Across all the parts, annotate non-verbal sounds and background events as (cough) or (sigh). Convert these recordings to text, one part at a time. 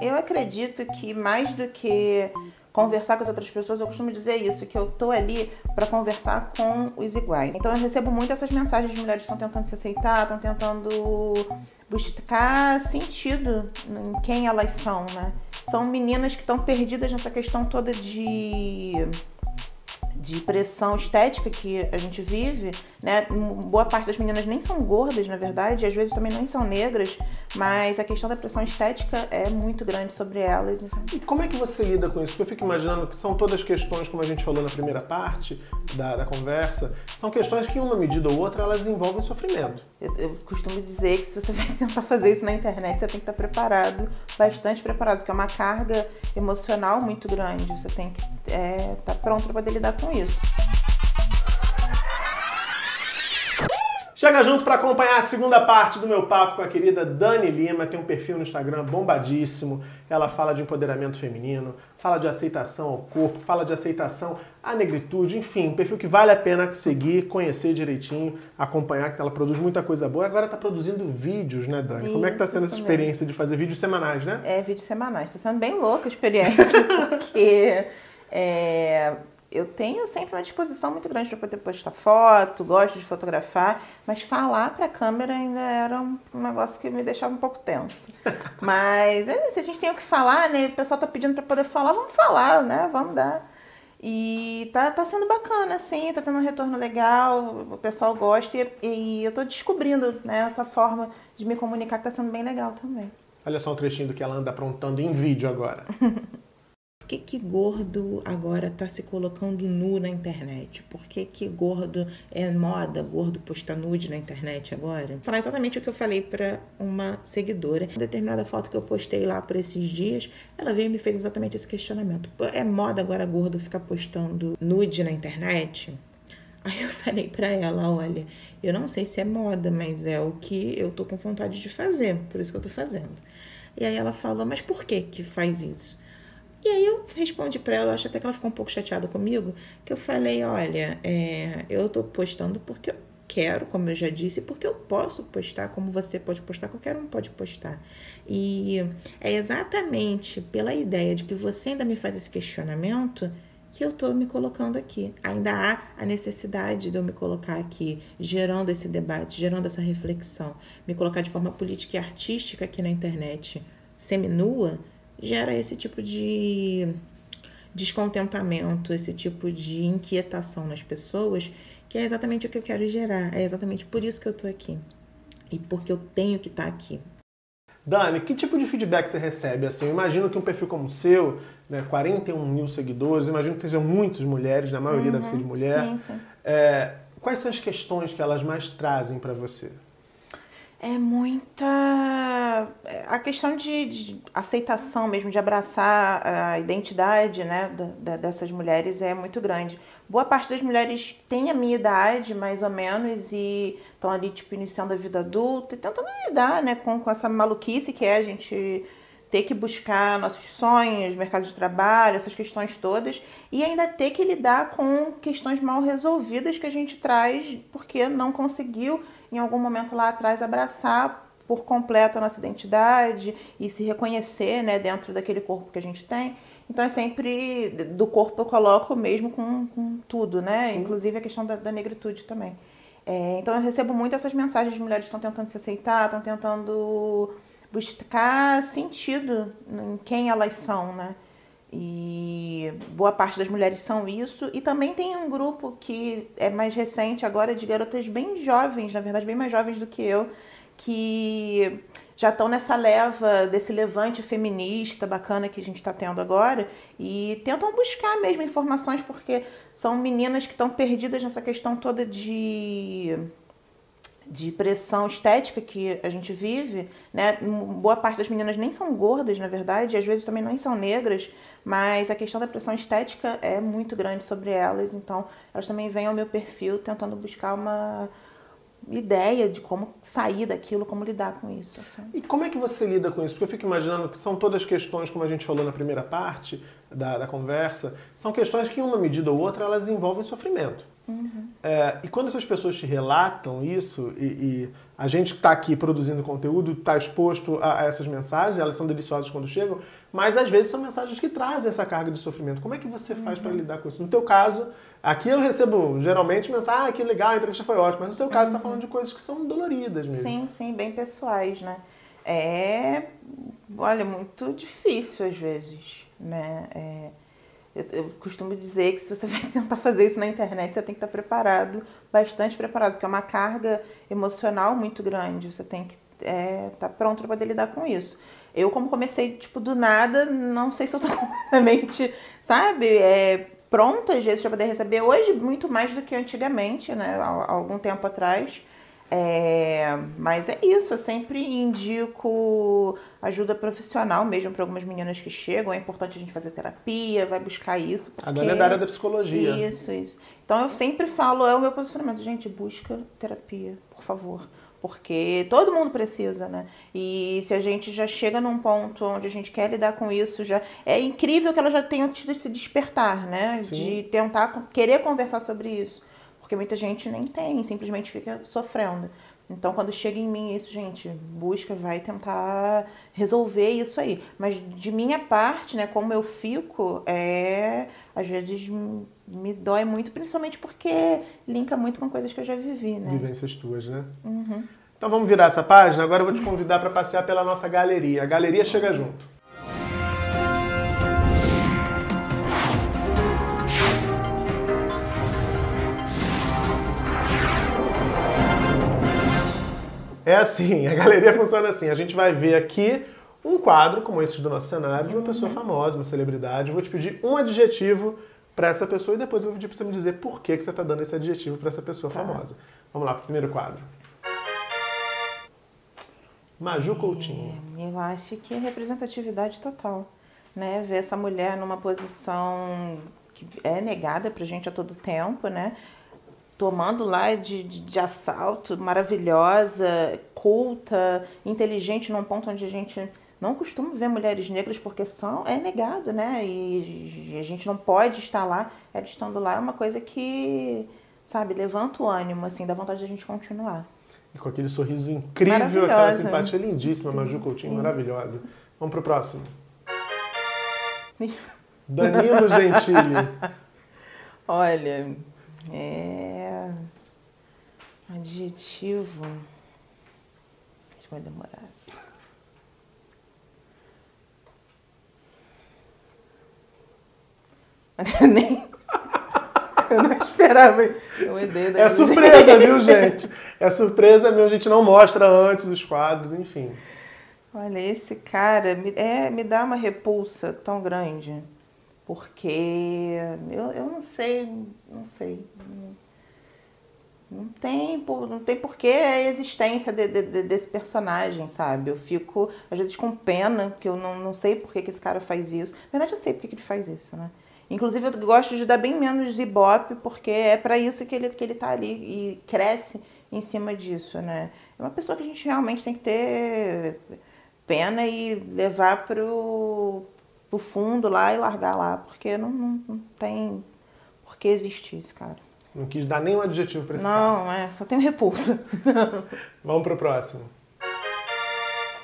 Eu acredito que mais do que conversar com as outras pessoas, eu costumo dizer isso, que eu tô ali para conversar com os iguais. Então eu recebo muito essas mensagens de mulheres que estão tentando se aceitar, estão tentando buscar sentido em quem elas são, né? São meninas que estão perdidas nessa questão toda de de pressão estética que a gente vive, né? Boa parte das meninas nem são gordas, na verdade, e às vezes também nem são negras, mas a questão da pressão estética é muito grande sobre elas. Então. E como é que você lida com isso? Porque eu fico imaginando que são todas questões, como a gente falou na primeira parte da, da conversa, são questões que, uma medida ou outra, elas envolvem sofrimento. Eu, eu costumo dizer que se você (laughs) vai tentar fazer isso na internet, você tem que estar preparado, bastante preparado, porque é uma carga emocional muito grande. Você tem que estar é, tá pronto para poder lidar com isso. Chega junto para acompanhar a segunda parte do meu papo com a querida Dani Lima, tem um perfil no Instagram bombadíssimo. Ela fala de empoderamento feminino, fala de aceitação ao corpo, fala de aceitação à negritude, enfim, um perfil que vale a pena seguir, conhecer direitinho, acompanhar, que ela produz muita coisa boa. Agora está produzindo vídeos, né, Dani? Isso, Como é que está sendo essa experiência de fazer vídeos semanais, né? É, vídeos semanais. Está sendo bem louca a experiência, (laughs) porque é, eu tenho sempre uma disposição muito grande para poder postar foto, gosto de fotografar, mas falar para a câmera ainda era um negócio que me deixava um pouco tenso. (laughs) Mas é, se a gente tem o que falar, né? O pessoal tá pedindo para poder falar, vamos falar, né? Vamos dar. E tá, tá sendo bacana, assim, tá tendo um retorno legal, o pessoal gosta e, e eu tô descobrindo né, essa forma de me comunicar que tá sendo bem legal também. Olha só um trechinho do que ela anda aprontando em vídeo agora. (laughs) que, que gordo agora está se colocando nu na internet? Por que, que gordo é moda, gordo posta nude na internet agora? Falar exatamente o que eu falei para uma seguidora. Uma determinada foto que eu postei lá por esses dias, ela veio e me fez exatamente esse questionamento. É moda agora gordo ficar postando nude na internet? Aí eu falei para ela, olha, eu não sei se é moda, mas é o que eu tô com vontade de fazer, por isso que eu tô fazendo. E aí ela falou, mas por que que faz isso? E aí eu respondi para ela, acho até que ela ficou um pouco chateada comigo, que eu falei, olha, é, eu tô postando porque eu quero, como eu já disse, porque eu posso postar, como você pode postar, qualquer um pode postar. E é exatamente pela ideia de que você ainda me faz esse questionamento que eu estou me colocando aqui. Ainda há a necessidade de eu me colocar aqui, gerando esse debate, gerando essa reflexão, me colocar de forma política e artística aqui na internet, seminua, gera esse tipo de descontentamento, esse tipo de inquietação nas pessoas, que é exatamente o que eu quero gerar. É exatamente por isso que eu tô aqui. E porque eu tenho que estar tá aqui. Dani, que tipo de feedback você recebe? Assim, eu imagino que um perfil como o seu, né, 41 mil seguidores, imagino que sejam muitas mulheres, na maioria uhum, deve ser de mulher. Sim, sim. É, quais são as questões que elas mais trazem para você? É muita. É, a questão de, de, aceitação mesmo, de abraçar a identidade né, da, dessas mulheres é muito grande. Boa parte das mulheres tem a minha idade, mais ou menos, e estão ali, tipo, iniciando a vida adulta e tentando lidar né, com, com essa maluquice que é a gente ter que buscar nossos sonhos, mercado de trabalho, essas questões todas, e ainda ter que lidar com questões mal resolvidas que a gente traz porque não conseguiu em algum momento lá atrás abraçar por completo a nossa identidade e se reconhecer né, dentro daquele corpo que a gente tem. Então é sempre do corpo eu coloco mesmo com, com tudo, né? Sim. Inclusive a questão da, da negritude também. É, então eu recebo muito essas mensagens de mulheres que estão tentando se aceitar, estão tentando buscar sentido em quem elas são, né? E boa parte das mulheres são isso. E também tem um grupo que é mais recente agora de garotas bem jovens, na verdade, bem mais jovens do que eu, que já estão nessa leva desse levante feminista bacana que a gente está tendo agora e tentam buscar mesmo informações porque são meninas que estão perdidas nessa questão toda de de pressão estética que a gente vive, né? Boa parte das meninas nem são gordas, na verdade, e às vezes também nem são negras, mas a questão da pressão estética é muito grande sobre elas, então elas também vêm ao meu perfil tentando buscar uma ideia de como sair daquilo, como lidar com isso. Assim. E como é que você lida com isso? Porque eu fico imaginando que são todas questões, como a gente falou na primeira parte da, da conversa, são questões que, em uma medida ou outra, elas envolvem sofrimento. Uhum. É, e quando essas pessoas te relatam isso, e, e a gente está aqui produzindo conteúdo, está exposto a, a, essas mensagens, elas são deliciosas quando chegam, mas às vezes são mensagens que trazem essa carga de sofrimento. Como é que você faz uhum. para lidar com isso? No teu caso, aqui eu recebo geralmente mensagem, ah, que legal, a entrevista foi ótima, mas no seu caso você está falando de coisas que são doloridas mesmo. Sim, sim, bem pessoais, né? É, olha, muito difícil às vezes, né? É, eu, eu, costumo dizer que se você (laughs) vai tentar fazer isso na internet, você tem que estar preparado, bastante preparado, porque é uma carga emocional muito grande. Você tem que estar é, tá pronto para poder lidar com isso. Eu, como comecei, tipo, do nada, não sei se eu estou (laughs) completamente, sabe, é, pronta às vezes para poder receber. Hoje, muito mais do que antigamente, né, há algum tempo atrás. É, mas é isso, eu sempre indico ajuda profissional mesmo para algumas meninas que chegam. É importante a gente fazer terapia, vai buscar isso. Porque... A dona é da área da psicologia. Isso, isso. Então eu sempre falo, é o meu posicionamento, gente, busca terapia, por favor. Porque todo mundo precisa, né? E se a gente já chega num ponto onde a gente quer lidar com isso, já é incrível que ela já tenha tido esse despertar, né? Sim. De tentar querer conversar sobre isso. Porque muita gente nem tem, simplesmente fica sofrendo. Então, quando chega em mim isso, gente, busca, vai tentar resolver isso aí. Mas de minha parte, né, como eu fico, é às vezes me dói muito, principalmente porque linka muito com coisas que eu já vivi, né? Vivências tuas, né? Uhum. Então vamos virar essa página. Agora eu vou te convidar para passear pela nossa galeria. A galeria chega junto. É assim, a galeria funciona assim. A gente vai ver aqui um quadro como esse do nosso cenário de uma pessoa famosa, uma celebridade. Eu vou te pedir um adjetivo para essa pessoa e depois eu vou pedir para você me dizer por que, que você está dando esse adjetivo para essa pessoa tá. famosa. Vamos lá para o primeiro quadro. Maju Coutinho. É, eu acho que é representatividade total. Né? Ver essa mulher numa posição que é negada para gente a todo tempo, né? Tomando lá de, de, de, assalto, maravilhosa, culta, inteligente, num ponto onde a gente não costuma ver mulheres negras porque são é negado, né? E, a gente não pode estar lá. Ela estando lá é uma coisa que, sabe, levanta o ânimo, assim, dá vontade de a gente continuar. E com aquele sorriso incrível, aquela simpatia lindíssima, Maju Coutinho, maravilhosa. Vamos pro próximo. (laughs) Danilo Gentili. Olha, é. Adjetivo. Acho que vai demorar. (laughs) Nem. Eu não esperava. Eu é surpresa, viu, gente? É surpresa mesmo, a gente não mostra antes os quadros, enfim. Olha, esse cara me, é, me dá uma repulsa tão grande porque eu, eu não sei, não sei. Não tem, não tem porquê a existência de, de, desse personagem, sabe? Eu fico, às vezes, com pena, que eu não, não sei por que, que esse cara faz isso. Na verdade, eu sei por que, que ele faz isso, né? Inclusive, eu gosto de dar bem menos de ibope, porque é para isso que ele, que ele tá ali e cresce em cima disso, né? É uma pessoa que a gente realmente tem que ter pena e levar pro, pro fundo lá e largar lá, porque não, não, não tem por que existir esse cara. Não quis dar nenhum adjetivo para esse não, cara. Não, é, só tem repulsa. (laughs) Vamos pro próximo.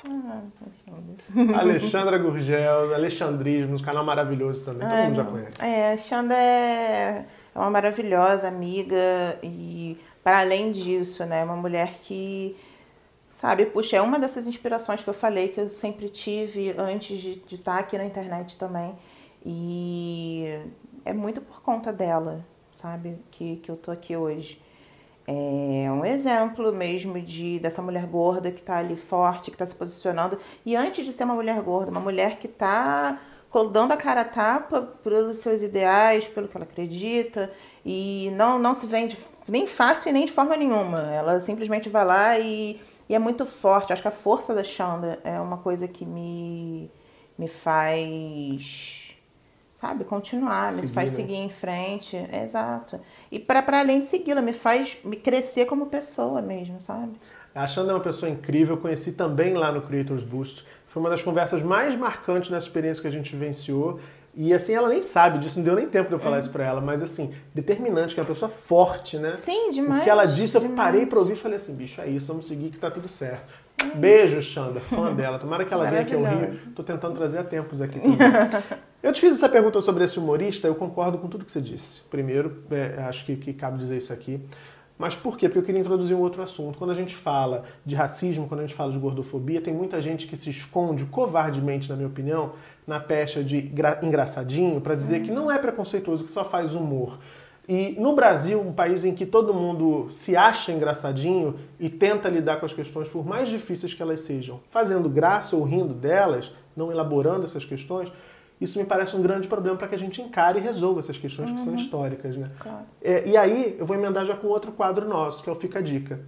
Ah, Alexandra Gurgel, Alexandrismo, um canal maravilhoso também, todo mundo já conhece. É, a Alexandra é, é uma maravilhosa amiga e, para além disso, né, uma mulher que Sabe, puxa, é uma dessas inspirações que eu falei que eu sempre tive antes de, estar aqui na internet também. E é muito por conta dela, sabe, que, que eu tô aqui hoje. É um exemplo mesmo de dessa mulher gorda que está ali forte, que está se posicionando. E antes de ser uma mulher gorda, uma mulher que está dando a cara a tapa pelos seus ideais, pelo que ela acredita. E não, não se vende nem fácil e nem de forma nenhuma. Ela simplesmente vai lá e e é muito forte. Acho que a força da Xanda é uma coisa que me, me faz, sabe, continuar, seguir, me faz né? seguir em frente. É, exato. E para além de segui-la, me faz me crescer como pessoa mesmo, sabe? A Xanda é uma pessoa incrível, eu conheci também lá no Creators Boost. Foi uma das conversas mais marcantes nessa experiência que a gente vivenciou. E assim, ela nem sabe disso, não deu nem tempo de eu falar hum. isso pra ela, mas assim, determinante, que é uma pessoa forte, né? Sim, demais. O que ela disse, eu demais. parei pra ouvir e falei assim, bicho, é isso, vamos seguir que tá tudo certo. Beijo, Xanda, fã (laughs) dela. Tomara que ela venha aqui ao Rio. Tô tentando trazer a tempos aqui também. (laughs) Eu te fiz essa pergunta sobre esse humorista, eu concordo com tudo que você disse. Primeiro, é, acho que, que cabe dizer isso aqui. Mas por quê? Porque eu queria introduzir um outro assunto. Quando a gente fala de racismo, quando a gente fala de gordofobia, tem muita gente que se esconde covardemente, na minha opinião, na pecha de engraçadinho para dizer que não é preconceituoso, que só faz humor. E no Brasil, um país em que todo mundo se acha engraçadinho e tenta lidar com as questões, por mais difíceis que elas sejam, fazendo graça ou rindo delas, não elaborando essas questões, isso me parece um grande problema para que a gente encare e resolva essas questões uhum. que são uhum. históricas. Né? Claro. É, e aí eu vou emendar já com outro quadro nosso, que é o Fica a Dica.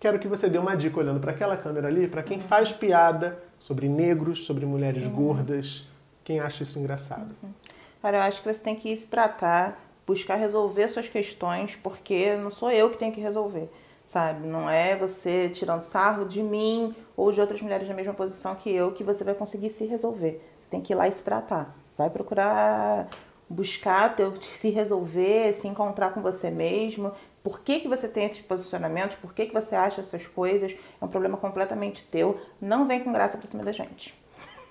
Quero que você dê uma dica olhando para aquela câmera ali, para quem faz piada sobre negros, sobre mulheres uhum. gordas, quem acha isso engraçado. Uhum. Cara, eu acho que você tem que se tratar, buscar resolver suas questões, porque não sou eu que tenho que resolver sabe? Não é você tirando sarro de mim ou de outras mulheres na mesma posição que eu que você vai conseguir se resolver. Você tem que ir lá e se tratar. Vai procurar buscar teu, se resolver, se encontrar com você mesmo. Por que, que você tem esses posicionamentos? Por que, que você acha essas coisas? É um problema completamente teu. Não vem com graça pra cima da gente.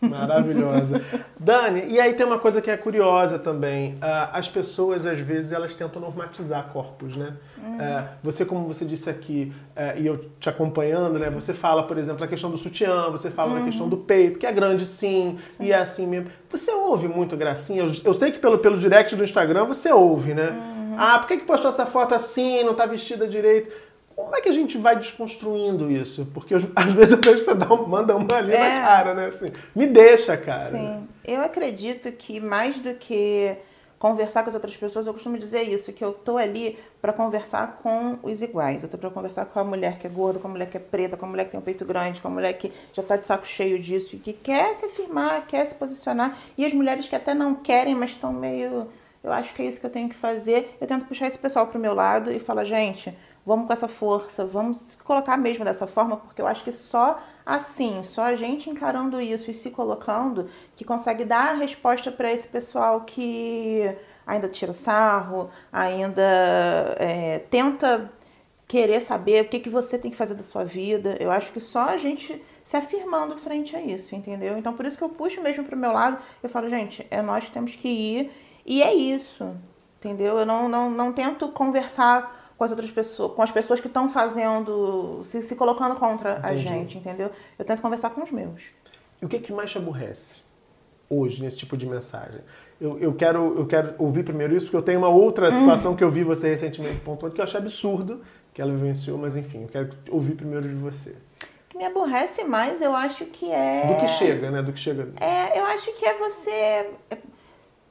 Maravilhosa. Dani, e aí tem uma coisa que é curiosa também. Uh, as pessoas, às vezes, elas tentam normatizar corpos, né? Uhum. Uh, você, como você disse aqui, uh, e eu te acompanhando, né? Você fala, por exemplo, da questão do sutiã, você fala uhum. da questão do peito, que é grande sim, sim, e é assim mesmo. Você ouve muito gracinha? Eu, eu, sei que pelo, pelo direct do Instagram você ouve, né? Uhum. Ah, por que, que postou essa foto assim, não tá vestida direito? Como é que a gente vai desconstruindo isso? Porque às vezes eu vejo que você dá manda uma ali é. na cara, né? Assim, me deixa, cara. Sim. Eu acredito que mais do que conversar com as outras pessoas, eu costumo dizer isso, que eu tô ali para conversar com os iguais. Eu tô para conversar com a mulher que é gorda, com a mulher que é preta, com a mulher que tem um peito grande, com a mulher que já tá de saco cheio disso e que quer se afirmar, quer se posicionar, e as mulheres que até não querem, mas estão meio eu acho que é isso que eu tenho que fazer. Eu tento puxar esse pessoal pro meu lado e falar, gente, vamos com essa força, vamos colocar mesmo dessa forma, porque eu acho que só assim, só a gente encarando isso e se colocando, que consegue dar a resposta para esse pessoal que ainda tira sarro, ainda é, tenta querer saber o que, que você tem que fazer da sua vida. Eu acho que só a gente se afirmando frente a isso, entendeu? Então por isso que eu puxo mesmo para o meu lado, eu falo, gente, é nós que temos que ir e é isso, entendeu? Eu não, não, não tento conversar com as outras pessoas, com as pessoas que estão fazendo, se, se colocando contra Entendi. a gente, entendeu? Eu tento conversar com os meus. E o que, que mais te aborrece hoje nesse tipo de mensagem? Eu, eu, quero, eu quero ouvir primeiro isso, porque eu tenho uma outra hum. situação que eu vi você recentemente pontuando, que eu achei absurdo que ela vivenciou, mas enfim, eu quero ouvir primeiro de você. O que me aborrece mais, eu acho que é. Do que chega, né? Do que chega. É, eu acho que é você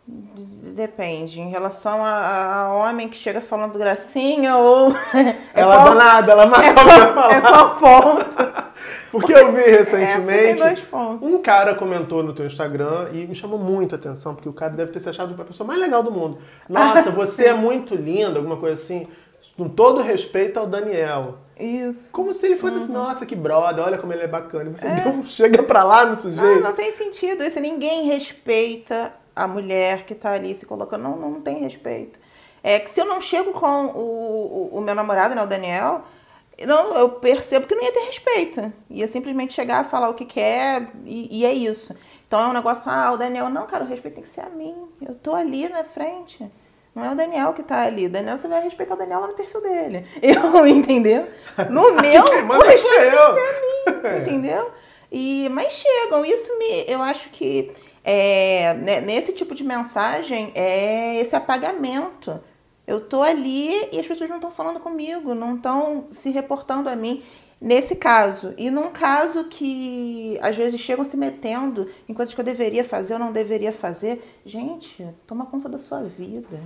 Depende. Em relação a, a, homem que chega falando gracinha ou. (laughs) É ela qual, danada, ela mata é qual, é qual ponto? (laughs) Porque eu vi (laughs) recentemente. É, um cara comentou no teu Instagram e me chamou muito a atenção, porque o cara deve ter se achado a pessoa mais legal do mundo. Nossa, ah, você sim. é muito linda, alguma coisa assim. Com todo respeito ao Daniel. Isso. Como se ele fosse assim, uhum. assim, nossa, que brother, olha como ele é bacana. E você é. chega pra lá no sujeito. Não, não tem sentido isso. Ninguém respeita a mulher que está ali se colocando, não, não tem respeito. É que se eu não chego com o, o, o meu namorado, né, o Daniel, não, eu percebo que não ia ter respeito. Ia simplesmente chegar, falar o que quer e, e é isso. Então é um negócio, ah, o Daniel, não, cara, o respeito tem que ser a mim. Eu tô ali na frente. Não é o Daniel que tá ali. O Daniel, você vai respeitar o Daniel lá no perfil dele. (laughs) Eu, entendeu? No (laughs) meu, o respeito tem que ser a mim, entendeu? E, mas chegam, isso me, eu acho que é, né, nesse tipo de mensagem é esse apagamento. Eu tô ali e as pessoas não estão falando comigo, não estão se reportando a mim. Nesse caso, e num caso que às vezes chegam se metendo em coisas que eu deveria fazer ou não deveria fazer, gente, toma conta da sua vida.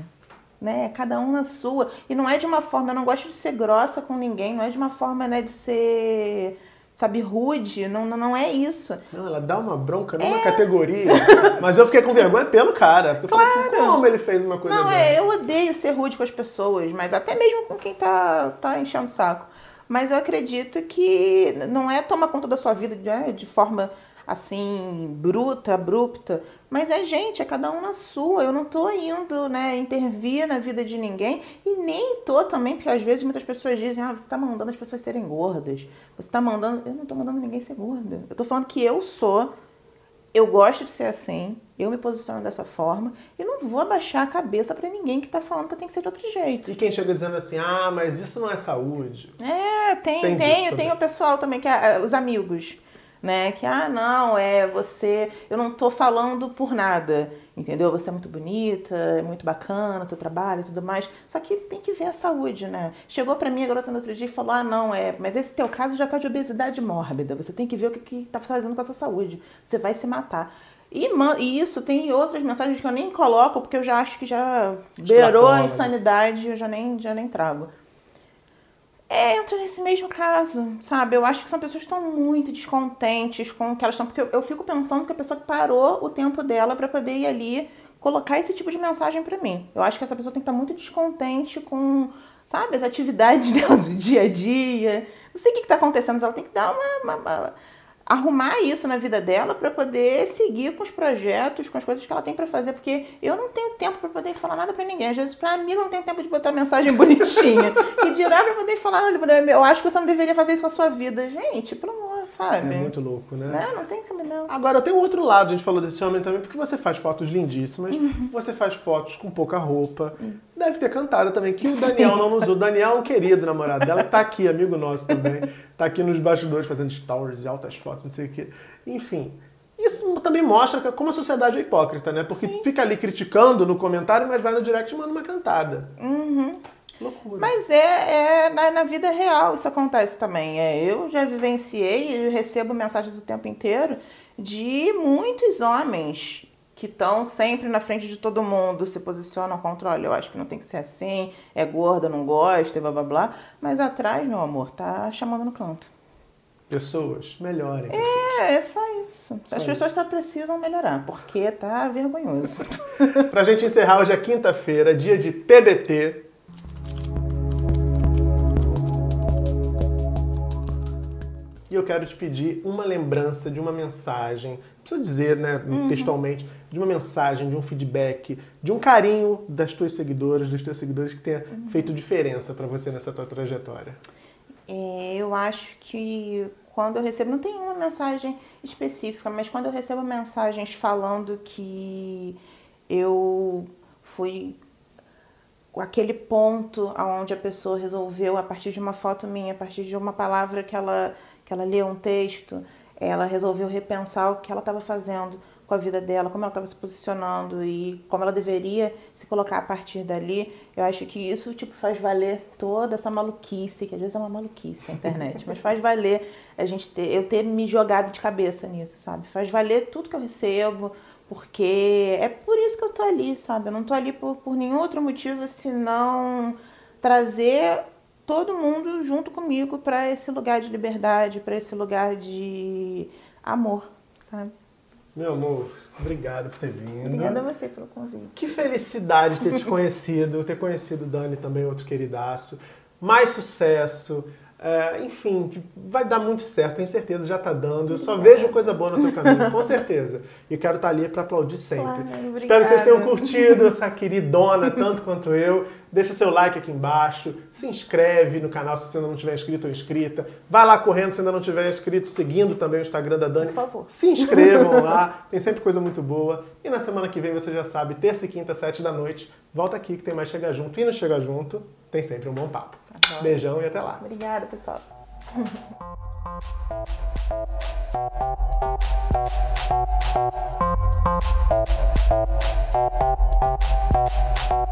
Né? Cada um na sua. E não é de uma forma, eu não gosto de ser grossa com ninguém, não é de uma forma né, de ser sabe, rude, não, não é isso. Não, ela dá uma bronca numa é... categoria, mas eu fiquei com vergonha pelo cara. Porque claro. eu falei assim, como ele fez uma coisa Não, é, eu odeio ser rude com as pessoas, mas até mesmo com quem tá, tá enchendo o saco. Mas eu acredito que não é tomar conta da sua vida de, né, de forma assim, bruta, abrupta, mas é gente, é cada um na sua. Eu não tô indo, né, intervir na vida de ninguém e nem tô também, porque às vezes muitas pessoas dizem, ah, você tá mandando as pessoas serem gordas, você tá mandando. Eu não tô mandando ninguém ser gorda. Eu tô falando que eu sou, eu gosto de ser assim, eu me posiciono dessa forma e não vou abaixar a cabeça para ninguém que tá falando que eu tenho que ser de outro jeito. E quem chega dizendo assim, ah, mas isso não é saúde. É, tem, tem, tem, tem o pessoal também, que é, os amigos né? Que, ah, não, é você, eu não tô falando por nada, entendeu? Você é muito bonita, é muito bacana, teu trabalho e tudo mais. Só que tem que ver a saúde, né? Chegou para mim a garota no outro dia e falou, ah, não, é, mas esse teu caso já tá de obesidade mórbida, você tem que ver o que, que tá fazendo com a sua saúde, você vai se matar. E, e, isso tem outras mensagens que eu nem coloco, porque eu já acho que já beirou a né? insanidade, eu já nem, já nem trago é, entra nesse mesmo caso, sabe? Eu acho que são pessoas que estão muito descontentes com o que elas estão. Porque eu, eu fico pensando que a pessoa parou o tempo dela para poder ir ali colocar esse tipo de mensagem para mim. Eu acho que essa pessoa tem que estar muito descontente com, sabe, as atividades (laughs) dela do dia a dia. Não sei o que está acontecendo, mas ela tem que dar uma, uma, uma arrumar isso na vida dela para poder seguir com os projetos, com as coisas que ela tem para fazer, porque eu não tenho tempo para poder falar nada para ninguém. Às vezes, para mim, não tenho tempo de botar mensagem (laughs) bonitinha. e dirá para poder falar, eu acho que você não deveria fazer isso com a sua vida. Gente, pelo amor, sabe? É muito louco, né? Não, não tem caminhão. Agora, tem um outro lado, a gente falou desse homem também, porque você faz fotos lindíssimas, uhum. você faz fotos com pouca roupa. Uhum. Deve ter cantado também, que o Daniel Sim. não usou. O Daniel é um querido namorado dela, tá aqui, amigo nosso também. (laughs) Tá aqui nos bastidores fazendo stories e altas fotos, não sei o quê. Enfim, isso também mostra como a sociedade é hipócrita, né? Porque Sim. fica ali criticando no comentário, mas vai no direct e manda uma cantada. Uhum. Loucura. Mas é, é na, na, vida real isso acontece também. É, eu já vivenciei e recebo mensagens o tempo inteiro de muitos homens que estão sempre na frente de todo mundo, se posicionam contra, olha, eu acho que não tem que ser assim, é gorda, não gosta, blá blá blá. Mas atrás, meu amor, tá chamando no canto. Pessoas, melhorem. É, é só isso. Só As pessoas isso. só precisam melhorar, porque tá vergonhoso. (laughs) pra gente encerrar, hoje é quinta-feira, dia de TBT. E eu quero te pedir uma lembrança de uma mensagem, não precisa dizer, né, uhum. textualmente, de uma mensagem, de um feedback, de um carinho das tuas seguidoras, dos teus seguidores que tenha uhum. feito diferença para você nessa tua trajetória. É, eu acho que quando eu recebo, não tem uma mensagem específica, mas quando eu recebo mensagens falando que eu fui aquele ponto aonde a pessoa resolveu a partir de uma foto minha, a partir de uma palavra que ela que ela leu um texto, ela resolveu repensar o que ela estava fazendo com a vida dela, como ela estava se posicionando e como ela deveria se colocar a partir dali. Eu acho que isso tipo faz valer toda essa maluquice, que às vezes é uma maluquice a internet, mas faz valer a gente ter, eu ter me jogado de cabeça nisso, sabe? Faz valer tudo que eu recebo, porque é por isso que eu tô ali, sabe? Eu não tô ali por, por nenhum outro motivo senão trazer todo mundo junto comigo para esse lugar de liberdade, para esse lugar de amor, sabe? Meu amor, obrigado por ter vindo. Obrigada a você pelo convite. Que felicidade ter te (laughs) conhecido, ter conhecido o Dani também, outro queridaço. Mais sucesso. É, enfim, vai dar muito certo, tenho certeza, já está dando. Eu só vejo coisa boa no teu caminho, com (laughs) certeza. E quero estar tá ali para aplaudir sempre. Claro, Espero que vocês tenham curtido essa (laughs) queridona tanto quanto eu. Deixa seu like aqui embaixo, se inscreve no canal se você ainda não tiver inscrito ou inscrita. Vai lá correndo se ainda não tiver inscrito, seguindo também o Instagram da Dani. Por favor. Se inscrevam (laughs) lá, tem sempre coisa muito boa. E na semana que vem você já sabe, terça e quinta, sete da noite, volta aqui que tem mais Chega Junto. E no Chega Junto tem sempre um bom papo. Beijão e até lá. Obrigada, pessoal. (laughs)